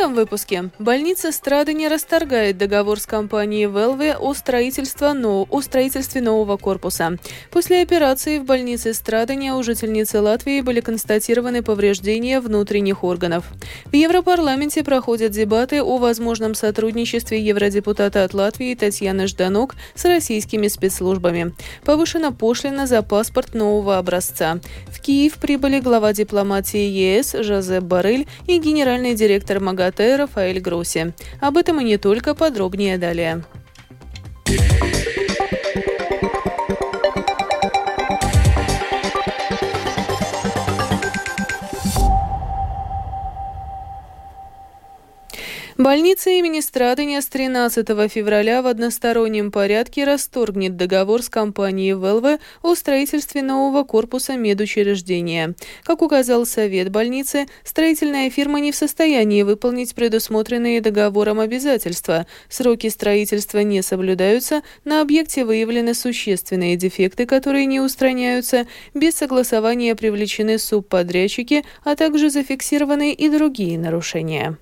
этом выпуске больница Страдани расторгает договор с компанией Велве о, строительстве, но... о строительстве нового корпуса. После операции в больнице Страдани у жительницы Латвии были констатированы повреждения внутренних органов. В Европарламенте проходят дебаты о возможном сотрудничестве евродепутата от Латвии Татьяны Жданок с российскими спецслужбами. Повышена пошлина за паспорт нового образца. В Киев прибыли глава дипломатии ЕС Жозеп Барель и генеральный директор МАГАТЭ Рафаэль Гросси. Об этом и не только, подробнее далее. Больница имени Страдания с 13 февраля в одностороннем порядке расторгнет договор с компанией ВЛВ о строительстве нового корпуса медучреждения. Как указал Совет больницы, строительная фирма не в состоянии выполнить предусмотренные договором обязательства. Сроки строительства не соблюдаются, на объекте выявлены существенные дефекты, которые не устраняются, без согласования привлечены субподрядчики, а также зафиксированы и другие нарушения.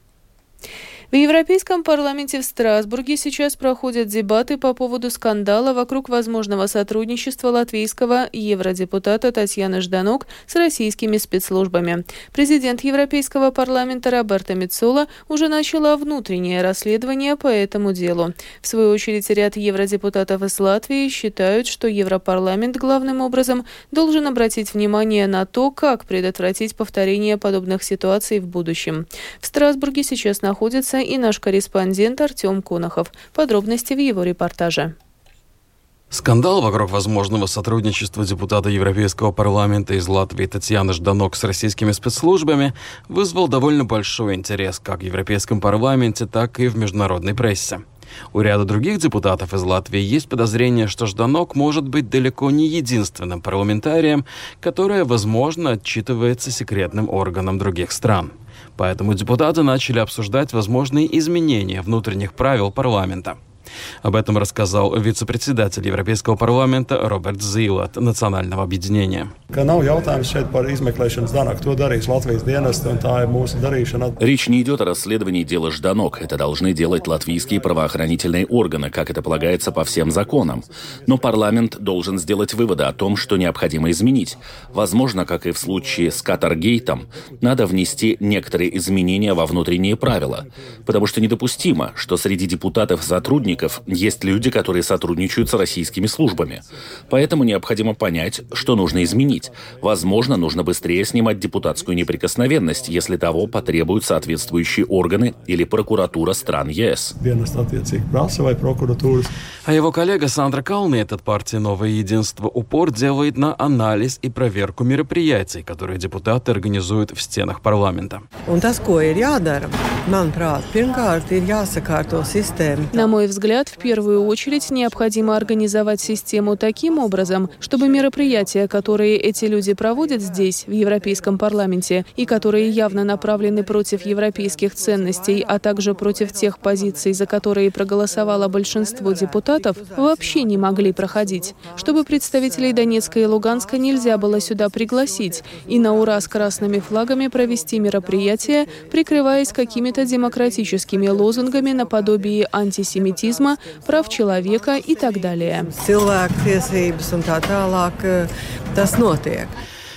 В Европейском парламенте в Страсбурге сейчас проходят дебаты по поводу скандала вокруг возможного сотрудничества латвийского евродепутата Татьяны Жданок с российскими спецслужбами. Президент Европейского парламента Роберта Мицола уже начала внутреннее расследование по этому делу. В свою очередь, ряд евродепутатов из Латвии считают, что Европарламент главным образом должен обратить внимание на то, как предотвратить повторение подобных ситуаций в будущем. В Страсбурге сейчас находится и наш корреспондент Артем Конохов. Подробности в его репортаже. Скандал вокруг возможного сотрудничества депутата Европейского парламента из Латвии Татьяны Жданок с российскими спецслужбами вызвал довольно большой интерес как в Европейском парламенте, так и в международной прессе. У ряда других депутатов из Латвии есть подозрение, что Жданок может быть далеко не единственным парламентарием, которое, возможно, отчитывается секретным органом других стран. Поэтому депутаты начали обсуждать возможные изменения внутренних правил парламента. Об этом рассказал вице-председатель Европейского парламента Роберт Зил от Национального объединения. Речь не идет о расследовании дела Жданок. Это должны делать латвийские правоохранительные органы, как это полагается по всем законам. Но парламент должен сделать выводы о том, что необходимо изменить. Возможно, как и в случае с Катаргейтом, надо внести некоторые изменения во внутренние правила. Потому что недопустимо, что среди депутатов-сотрудников сотрудников есть люди, которые сотрудничают с российскими службами. Поэтому необходимо понять, что нужно изменить. Возможно, нужно быстрее снимать депутатскую неприкосновенность, если того потребуют соответствующие органы или прокуратура стран ЕС. А его коллега Сандра Калнет от партии «Новое единство» упор делает на анализ и проверку мероприятий, которые депутаты организуют в стенах парламента. На мой взгляд, взгляд, в первую очередь необходимо организовать систему таким образом, чтобы мероприятия, которые эти люди проводят здесь, в Европейском парламенте, и которые явно направлены против европейских ценностей, а также против тех позиций, за которые проголосовало большинство депутатов, вообще не могли проходить. Чтобы представителей Донецка и Луганска нельзя было сюда пригласить и на ура с красными флагами провести мероприятие, прикрываясь какими-то демократическими лозунгами наподобие антисемитизма терроризма, прав человека и так далее.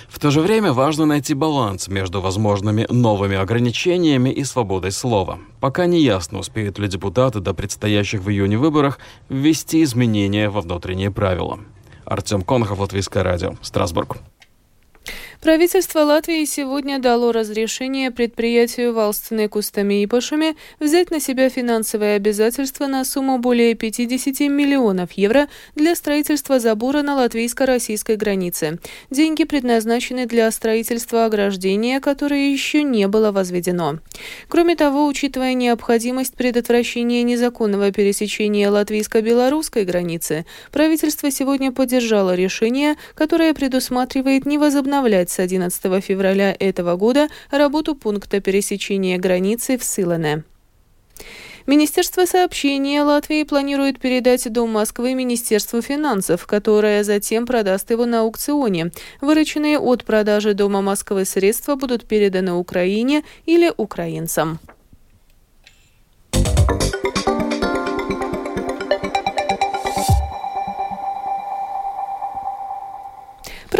В то же время важно найти баланс между возможными новыми ограничениями и свободой слова. Пока не ясно, успеют ли депутаты до предстоящих в июне выборах ввести изменения во внутренние правила. Артем Конохов, Латвийское радио, Страсбург. Правительство Латвии сегодня дало разрешение предприятию Валстене Кустами и Пашами взять на себя финансовые обязательства на сумму более 50 миллионов евро для строительства забора на латвийско-российской границе. Деньги предназначены для строительства ограждения, которое еще не было возведено. Кроме того, учитывая необходимость предотвращения незаконного пересечения латвийско-белорусской границы, правительство сегодня поддержало решение, которое предусматривает не возобновлять с 11 февраля этого года работу пункта пересечения границы в Сылене. Министерство сообщения Латвии планирует передать Дом Москвы Министерству финансов, которое затем продаст его на аукционе. Вырученные от продажи Дома Москвы средства будут переданы Украине или украинцам.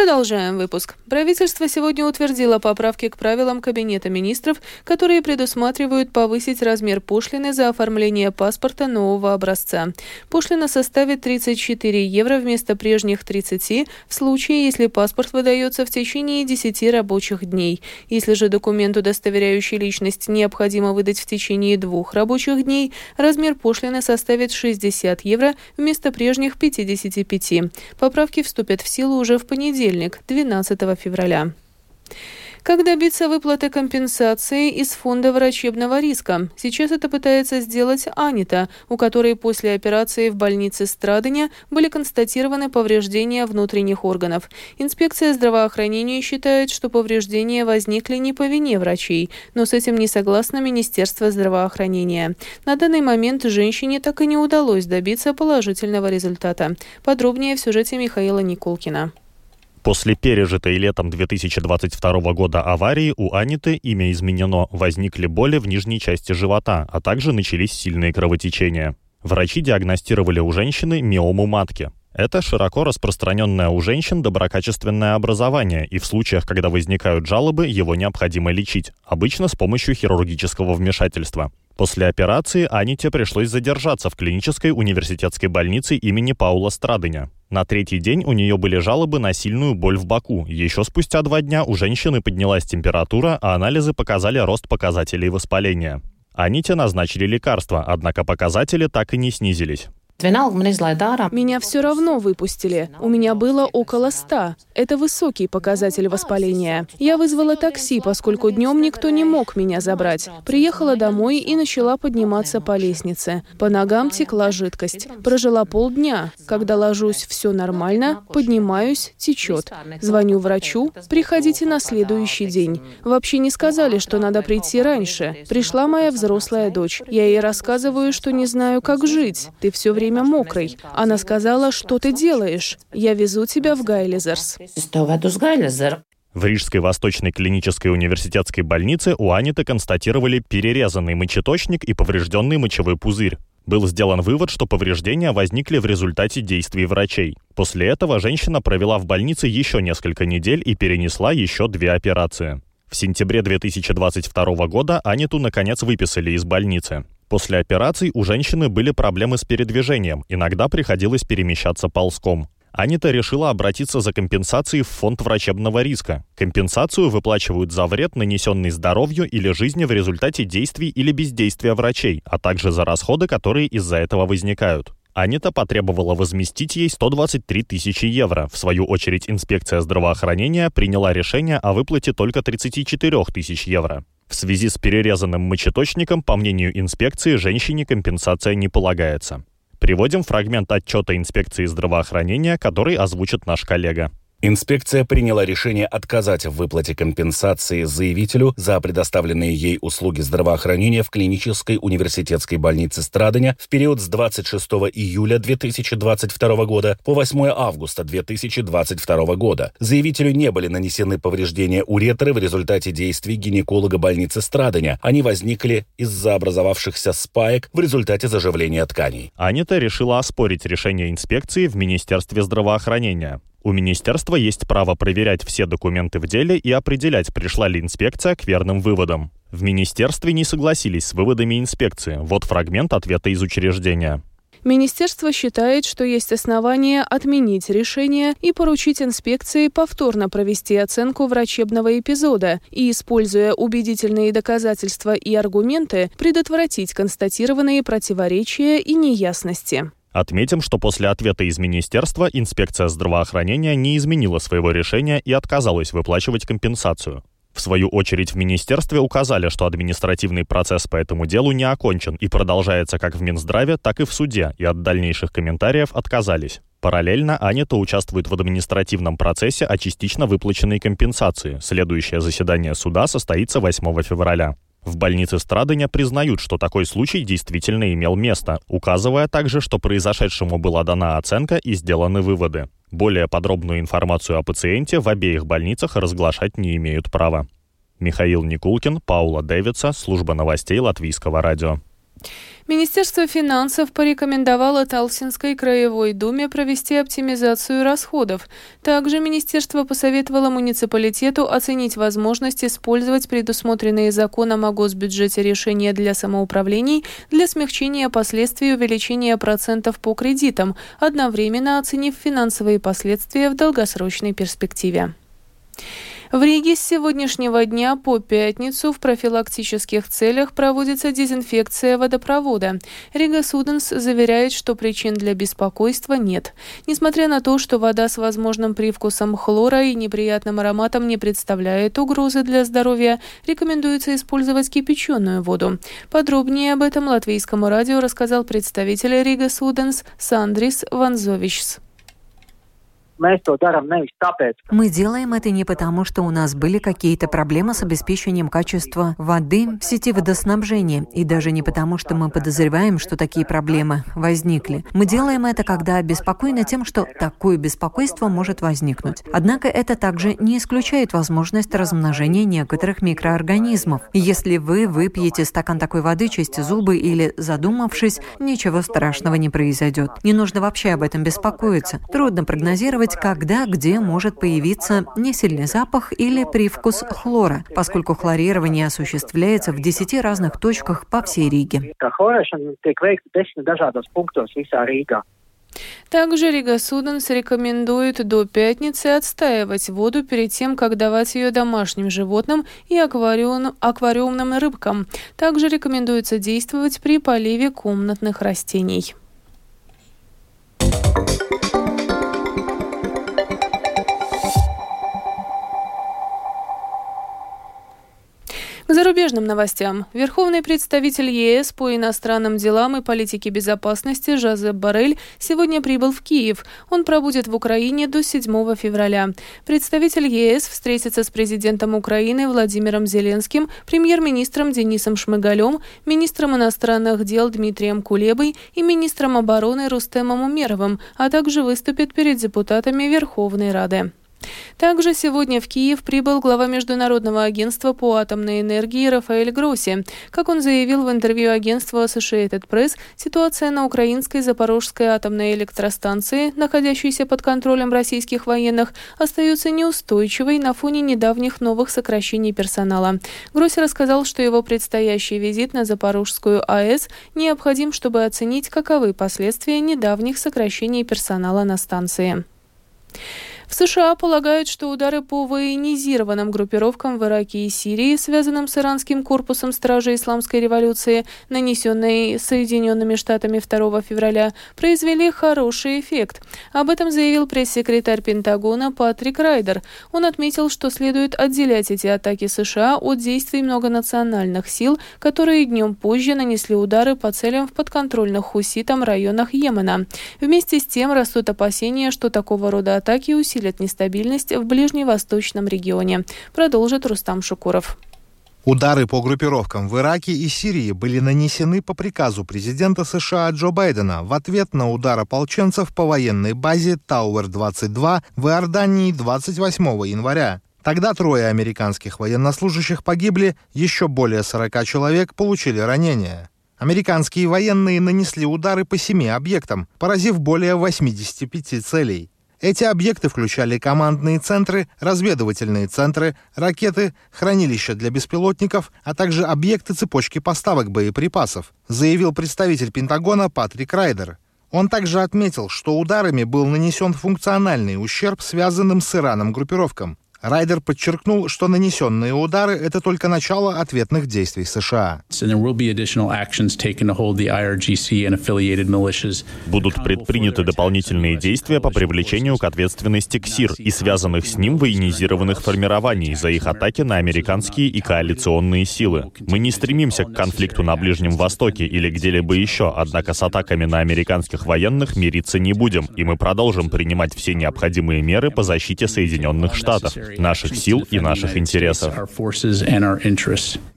Продолжаем выпуск. Правительство сегодня утвердило поправки к правилам Кабинета министров, которые предусматривают повысить размер пошлины за оформление паспорта нового образца. Пошлина составит 34 евро вместо прежних 30 в случае, если паспорт выдается в течение 10 рабочих дней. Если же документ, удостоверяющий личность, необходимо выдать в течение двух рабочих дней, размер пошлины составит 60 евро вместо прежних 55. Поправки вступят в силу уже в понедельник понедельник, 12 февраля. Как добиться выплаты компенсации из фонда врачебного риска? Сейчас это пытается сделать Анита, у которой после операции в больнице Страдания были констатированы повреждения внутренних органов. Инспекция здравоохранения считает, что повреждения возникли не по вине врачей, но с этим не согласно Министерство здравоохранения. На данный момент женщине так и не удалось добиться положительного результата. Подробнее в сюжете Михаила Николкина. После пережитой летом 2022 года аварии у Аниты имя изменено, возникли боли в нижней части живота, а также начались сильные кровотечения. Врачи диагностировали у женщины миому матки. Это широко распространенное у женщин доброкачественное образование, и в случаях, когда возникают жалобы, его необходимо лечить, обычно с помощью хирургического вмешательства. После операции Аните пришлось задержаться в клинической университетской больнице имени Паула Страдыня. На третий день у нее были жалобы на сильную боль в боку. Еще спустя два дня у женщины поднялась температура, а анализы показали рост показателей воспаления. Аните назначили лекарства, однако показатели так и не снизились. Меня все равно выпустили. У меня было около 100. Это высокий показатель воспаления. Я вызвала такси, поскольку днем никто не мог меня забрать. Приехала домой и начала подниматься по лестнице. По ногам текла жидкость. Прожила полдня. Когда ложусь, все нормально. Поднимаюсь, течет. Звоню врачу. Приходите на следующий день. Вообще не сказали, что надо прийти раньше. Пришла моя взрослая дочь. Я ей рассказываю, что не знаю, как жить. Ты все время время мокрой. Она сказала, что ты делаешь? Я везу тебя в Гайлизерс. В Рижской Восточной клинической университетской больнице у Аниты констатировали перерезанный мочеточник и поврежденный мочевой пузырь. Был сделан вывод, что повреждения возникли в результате действий врачей. После этого женщина провела в больнице еще несколько недель и перенесла еще две операции. В сентябре 2022 года Аниту наконец выписали из больницы. После операций у женщины были проблемы с передвижением, иногда приходилось перемещаться ползком. Анита решила обратиться за компенсацией в фонд врачебного риска. Компенсацию выплачивают за вред, нанесенный здоровью или жизни в результате действий или бездействия врачей, а также за расходы, которые из-за этого возникают. Анита потребовала возместить ей 123 тысячи евро. В свою очередь инспекция здравоохранения приняла решение о выплате только 34 тысяч евро. В связи с перерезанным мочеточником, по мнению инспекции, женщине компенсация не полагается. Приводим фрагмент отчета инспекции здравоохранения, который озвучит наш коллега. Инспекция приняла решение отказать в выплате компенсации заявителю за предоставленные ей услуги здравоохранения в клинической университетской больнице Страдания в период с 26 июля 2022 года по 8 августа 2022 года. Заявителю не были нанесены повреждения уретры в результате действий гинеколога больницы Страдания. Они возникли из-за образовавшихся спаек в результате заживления тканей. Анита решила оспорить решение инспекции в Министерстве здравоохранения. У министерства есть право проверять все документы в деле и определять, пришла ли инспекция к верным выводам. В министерстве не согласились с выводами инспекции. Вот фрагмент ответа из учреждения. Министерство считает, что есть основания отменить решение и поручить инспекции повторно провести оценку врачебного эпизода и, используя убедительные доказательства и аргументы, предотвратить констатированные противоречия и неясности. Отметим, что после ответа из министерства инспекция здравоохранения не изменила своего решения и отказалась выплачивать компенсацию. В свою очередь в министерстве указали, что административный процесс по этому делу не окончен и продолжается как в Минздраве, так и в суде, и от дальнейших комментариев отказались. Параллельно Анита участвует в административном процессе о частично выплаченной компенсации. Следующее заседание суда состоится 8 февраля. В больнице Страдыня признают, что такой случай действительно имел место, указывая также, что произошедшему была дана оценка и сделаны выводы. Более подробную информацию о пациенте в обеих больницах разглашать не имеют права. Михаил Никулкин, Паула Дэвидса, служба новостей Латвийского радио. Министерство финансов порекомендовало Талсинской краевой думе провести оптимизацию расходов. Также министерство посоветовало муниципалитету оценить возможность использовать предусмотренные законом о госбюджете решения для самоуправлений для смягчения последствий увеличения процентов по кредитам, одновременно оценив финансовые последствия в долгосрочной перспективе. В Риге с сегодняшнего дня по пятницу в профилактических целях проводится дезинфекция водопровода. Рига Суденс заверяет, что причин для беспокойства нет. Несмотря на то, что вода с возможным привкусом хлора и неприятным ароматом не представляет угрозы для здоровья, рекомендуется использовать кипяченую воду. Подробнее об этом латвийскому радио рассказал представитель Рига Суденс Сандрис Ванзовичс. Мы делаем это не потому, что у нас были какие-то проблемы с обеспечением качества воды в сети водоснабжения, и даже не потому, что мы подозреваем, что такие проблемы возникли. Мы делаем это, когда обеспокоены тем, что такое беспокойство может возникнуть. Однако это также не исключает возможность размножения некоторых микроорганизмов. Если вы выпьете стакан такой воды, чистя зубы или задумавшись, ничего страшного не произойдет. Не нужно вообще об этом беспокоиться. Трудно прогнозировать, определить, когда, где может появиться несильный запах или привкус хлора, поскольку хлорирование осуществляется в 10 разных точках по всей Риге. Также Рига Суденс рекомендует до пятницы отстаивать воду перед тем, как давать ее домашним животным и аквариум, аквариумным рыбкам. Также рекомендуется действовать при поливе комнатных растений. К зарубежным новостям. Верховный представитель ЕС по иностранным делам и политике безопасности Жозеп Барель сегодня прибыл в Киев. Он пробудет в Украине до 7 февраля. Представитель ЕС встретится с президентом Украины Владимиром Зеленским, премьер-министром Денисом Шмыгалем, министром иностранных дел Дмитрием Кулебой и министром обороны Рустемом Умеровым, а также выступит перед депутатами Верховной Рады. Также сегодня в Киев прибыл глава Международного агентства по атомной энергии Рафаэль Гросси. Как он заявил в интервью агентству Associated Press, ситуация на украинской Запорожской атомной электростанции, находящейся под контролем российских военных, остается неустойчивой на фоне недавних новых сокращений персонала. Гросси рассказал, что его предстоящий визит на Запорожскую АЭС необходим, чтобы оценить, каковы последствия недавних сокращений персонала на станции. В США полагают, что удары по военизированным группировкам в Ираке и Сирии, связанным с иранским корпусом стражи Исламской революции, нанесенные Соединенными Штатами 2 февраля, произвели хороший эффект. Об этом заявил пресс-секретарь Пентагона Патрик Райдер. Он отметил, что следует отделять эти атаки США от действий многонациональных сил, которые днем позже нанесли удары по целям в подконтрольных хуситам районах Йемена. Вместе с тем растут опасения, что такого рода атаки усилят усилит нестабильность в ближневосточном регионе, продолжит Рустам Шукуров. Удары по группировкам в Ираке и Сирии были нанесены по приказу президента США Джо Байдена в ответ на удар ополченцев по военной базе Тауэр-22 в Иордании 28 января. Тогда трое американских военнослужащих погибли, еще более 40 человек получили ранения. Американские военные нанесли удары по семи объектам, поразив более 85 целей. Эти объекты включали командные центры, разведывательные центры, ракеты, хранилища для беспилотников, а также объекты цепочки поставок боеприпасов, заявил представитель Пентагона Патрик Райдер. Он также отметил, что ударами был нанесен функциональный ущерб связанным с Ираном группировкам. Райдер подчеркнул, что нанесенные удары – это только начало ответных действий США. Будут предприняты дополнительные действия по привлечению к ответственности КСИР и связанных с ним военизированных формирований за их атаки на американские и коалиционные силы. Мы не стремимся к конфликту на Ближнем Востоке или где-либо еще, однако с атаками на американских военных мириться не будем, и мы продолжим принимать все необходимые меры по защите Соединенных Штатов наших сил и наших интересов.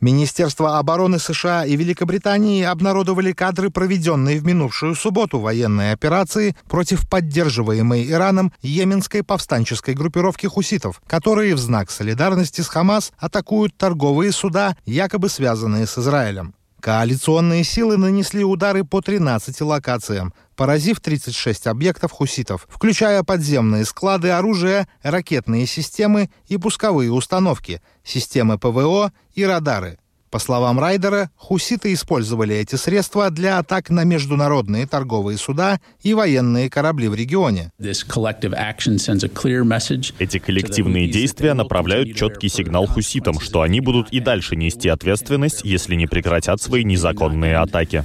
Министерство обороны США и Великобритании обнародовали кадры, проведенные в минувшую субботу военной операции против поддерживаемой Ираном йеменской повстанческой группировки хуситов, которые в знак солидарности с Хамас атакуют торговые суда, якобы связанные с Израилем. Коалиционные силы нанесли удары по 13 локациям, поразив 36 объектов хуситов, включая подземные склады оружия, ракетные системы и пусковые установки, системы ПВО и радары. По словам Райдера, хуситы использовали эти средства для атак на международные торговые суда и военные корабли в регионе. Эти коллективные действия направляют четкий сигнал хуситам, что они будут и дальше нести ответственность, если не прекратят свои незаконные атаки.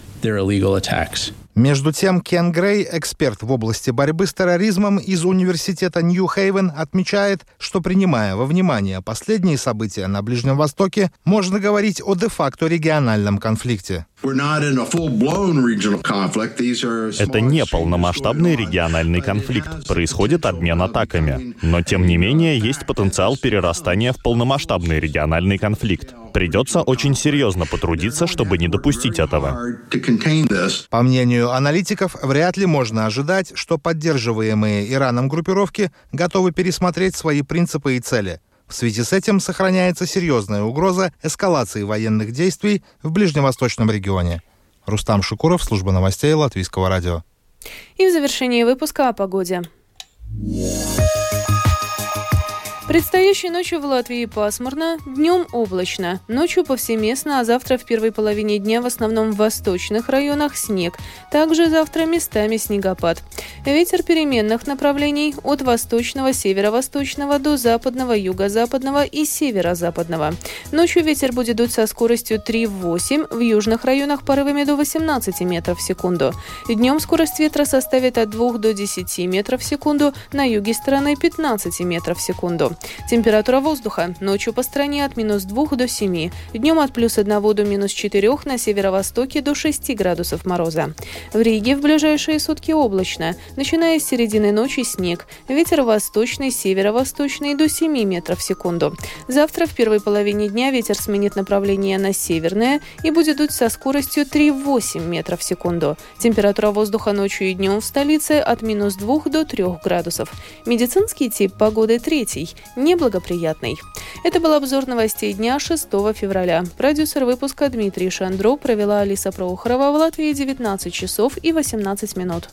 Между тем, Кен Грей, эксперт в области борьбы с терроризмом из университета Нью-Хейвен, отмечает, что принимая во внимание последние события на Ближнем Востоке, можно говорить о де-факто региональном конфликте. Это не полномасштабный региональный конфликт. Происходит обмен атаками. Но, тем не менее, есть потенциал перерастания в полномасштабный региональный конфликт. Придется очень серьезно потрудиться, чтобы не допустить этого. По мнению аналитиков, вряд ли можно ожидать, что поддерживаемые Ираном группировки готовы пересмотреть свои принципы и цели – в связи с этим сохраняется серьезная угроза эскалации военных действий в ближневосточном регионе. Рустам Шукуров, служба новостей Латвийского радио. И в завершении выпуска о погоде. Предстоящей ночью в Латвии пасмурно, днем облачно. Ночью повсеместно, а завтра в первой половине дня в основном в восточных районах снег. Также завтра местами снегопад. Ветер переменных направлений от восточного, северо-восточного до западного, юго-западного и северо-западного. Ночью ветер будет дуть со скоростью 3,8, в южных районах порывами до 18 метров в секунду. Днем скорость ветра составит от 2 до 10 метров в секунду, на юге страны 15 метров в секунду. Температура воздуха. Ночью по стране от минус 2 до 7. Днем от плюс 1 до минус 4, на северо-востоке до 6 градусов мороза. В Риге в ближайшие сутки облачно. Начиная с середины ночи снег. Ветер восточный, северо-восточный до 7 метров в секунду. Завтра в первой половине дня ветер сменит направление на северное и будет дуть со скоростью 3,8 метров в секунду. Температура воздуха ночью и днем в столице от минус 2 до 3 градусов. Медицинский тип погоды третий неблагоприятной. Это был обзор новостей дня 6 февраля. Продюсер выпуска Дмитрий Шандро провела Алиса Проухорова в Латвии 19 часов и 18 минут.